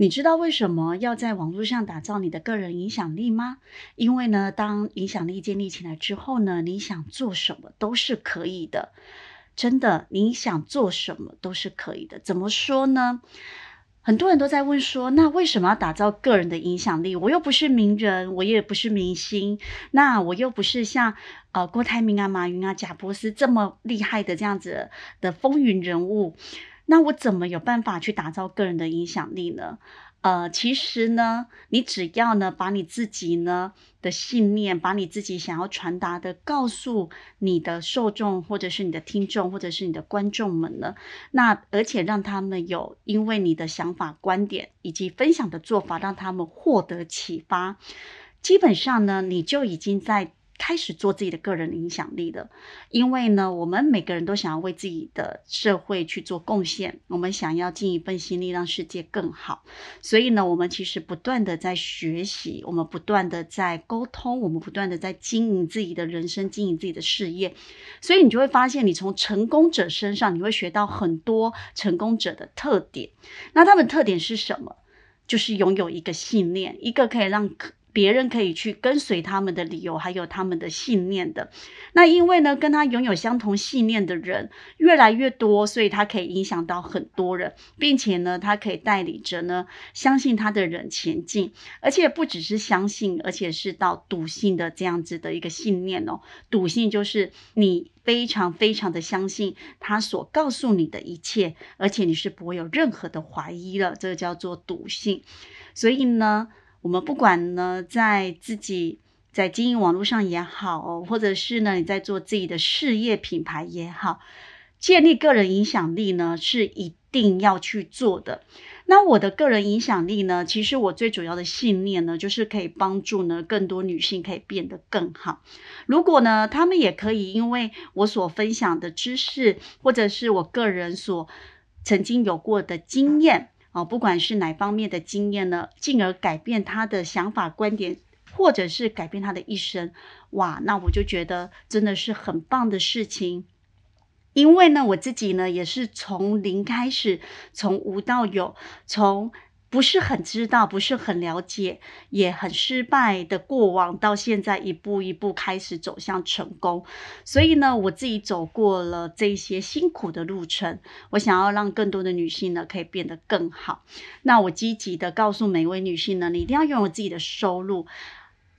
你知道为什么要在网络上打造你的个人影响力吗？因为呢，当影响力建立起来之后呢，你想做什么都是可以的。真的，你想做什么都是可以的。怎么说呢？很多人都在问说，那为什么要打造个人的影响力？我又不是名人，我也不是明星，那我又不是像呃郭台铭啊、马云啊、贾博士这么厉害的这样子的风云人物。那我怎么有办法去打造个人的影响力呢？呃，其实呢，你只要呢，把你自己呢的信念，把你自己想要传达的，告诉你的受众，或者是你的听众，或者是你的观众们呢，那而且让他们有因为你的想法、观点以及分享的做法，让他们获得启发，基本上呢，你就已经在。开始做自己的个人影响力的，因为呢，我们每个人都想要为自己的社会去做贡献，我们想要尽一份心力让世界更好，所以呢，我们其实不断的在学习，我们不断的在沟通，我们不断的在经营自己的人生，经营自己的事业，所以你就会发现，你从成功者身上，你会学到很多成功者的特点。那他们特点是什么？就是拥有一个信念，一个可以让。别人可以去跟随他们的理由，还有他们的信念的。那因为呢，跟他拥有相同信念的人越来越多，所以他可以影响到很多人，并且呢，他可以带领着呢相信他的人前进。而且不只是相信，而且是到笃信的这样子的一个信念哦。笃信就是你非常非常的相信他所告诉你的一切，而且你是不会有任何的怀疑了。这个叫做笃信。所以呢。我们不管呢，在自己在经营网络上也好，或者是呢你在做自己的事业品牌也好，建立个人影响力呢是一定要去做的。那我的个人影响力呢，其实我最主要的信念呢，就是可以帮助呢更多女性可以变得更好。如果呢她们也可以，因为我所分享的知识，或者是我个人所曾经有过的经验。哦，不管是哪方面的经验呢，进而改变他的想法、观点，或者是改变他的一生，哇，那我就觉得真的是很棒的事情。因为呢，我自己呢也是从零开始，从无到有，从。不是很知道，不是很了解，也很失败的过往，到现在一步一步开始走向成功。所以呢，我自己走过了这些辛苦的路程，我想要让更多的女性呢可以变得更好。那我积极的告诉每位女性呢，你一定要拥有自己的收入。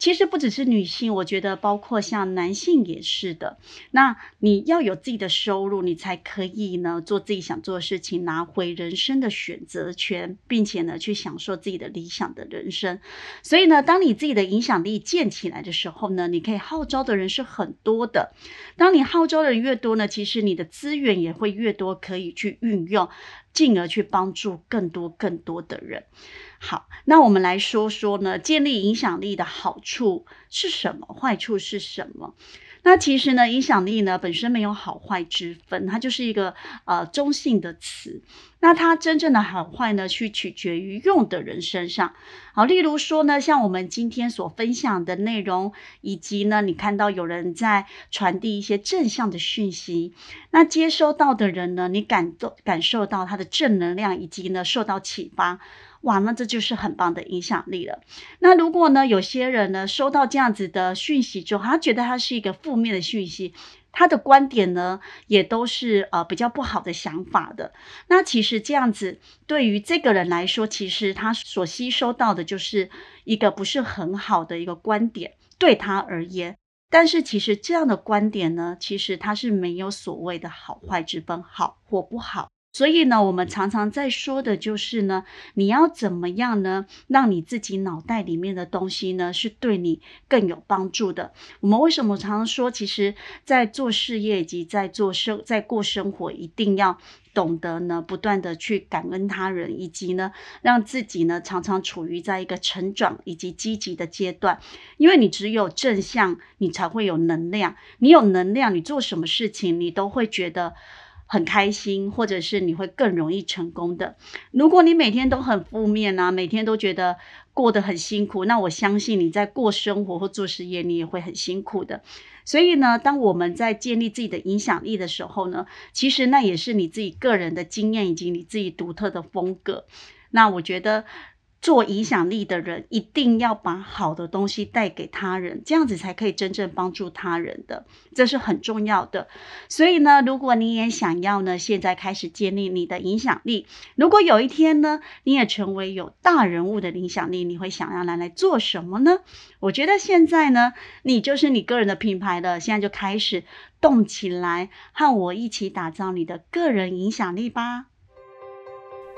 其实不只是女性，我觉得包括像男性也是的。那你要有自己的收入，你才可以呢做自己想做的事情，拿回人生的选择权，并且呢去享受自己的理想的人生。所以呢，当你自己的影响力建起来的时候呢，你可以号召的人是很多的。当你号召的人越多呢，其实你的资源也会越多，可以去运用。进而去帮助更多更多的人。好，那我们来说说呢，建立影响力的好处是什么？坏处是什么？那其实呢，影响力呢本身没有好坏之分，它就是一个呃中性的词。那它真正的好坏呢，去取决于用的人身上。好，例如说呢，像我们今天所分享的内容，以及呢，你看到有人在传递一些正向的讯息，那接收到的人呢，你感动感受到他的正能量，以及呢受到启发。哇，那这就是很棒的影响力了。那如果呢，有些人呢收到这样子的讯息之后，他觉得他是一个负面的讯息，他的观点呢也都是呃比较不好的想法的。那其实这样子对于这个人来说，其实他所吸收到的就是一个不是很好的一个观点，对他而言。但是其实这样的观点呢，其实他是没有所谓的好坏之分，好或不好。所以呢，我们常常在说的就是呢，你要怎么样呢，让你自己脑袋里面的东西呢，是对你更有帮助的。我们为什么常常说，其实，在做事业以及在做生，在过生活，一定要懂得呢，不断的去感恩他人，以及呢，让自己呢，常常处于在一个成长以及积极的阶段。因为你只有正向，你才会有能量。你有能量，你做什么事情，你都会觉得。很开心，或者是你会更容易成功的。如果你每天都很负面啊，每天都觉得过得很辛苦，那我相信你在过生活或做事业，你也会很辛苦的。所以呢，当我们在建立自己的影响力的时候呢，其实那也是你自己个人的经验以及你自己独特的风格。那我觉得。做影响力的人一定要把好的东西带给他人，这样子才可以真正帮助他人的，这是很重要的。所以呢，如果你也想要呢，现在开始建立你的影响力，如果有一天呢，你也成为有大人物的影响力，你会想要拿来做什么呢？我觉得现在呢，你就是你个人的品牌了，现在就开始动起来，和我一起打造你的个人影响力吧。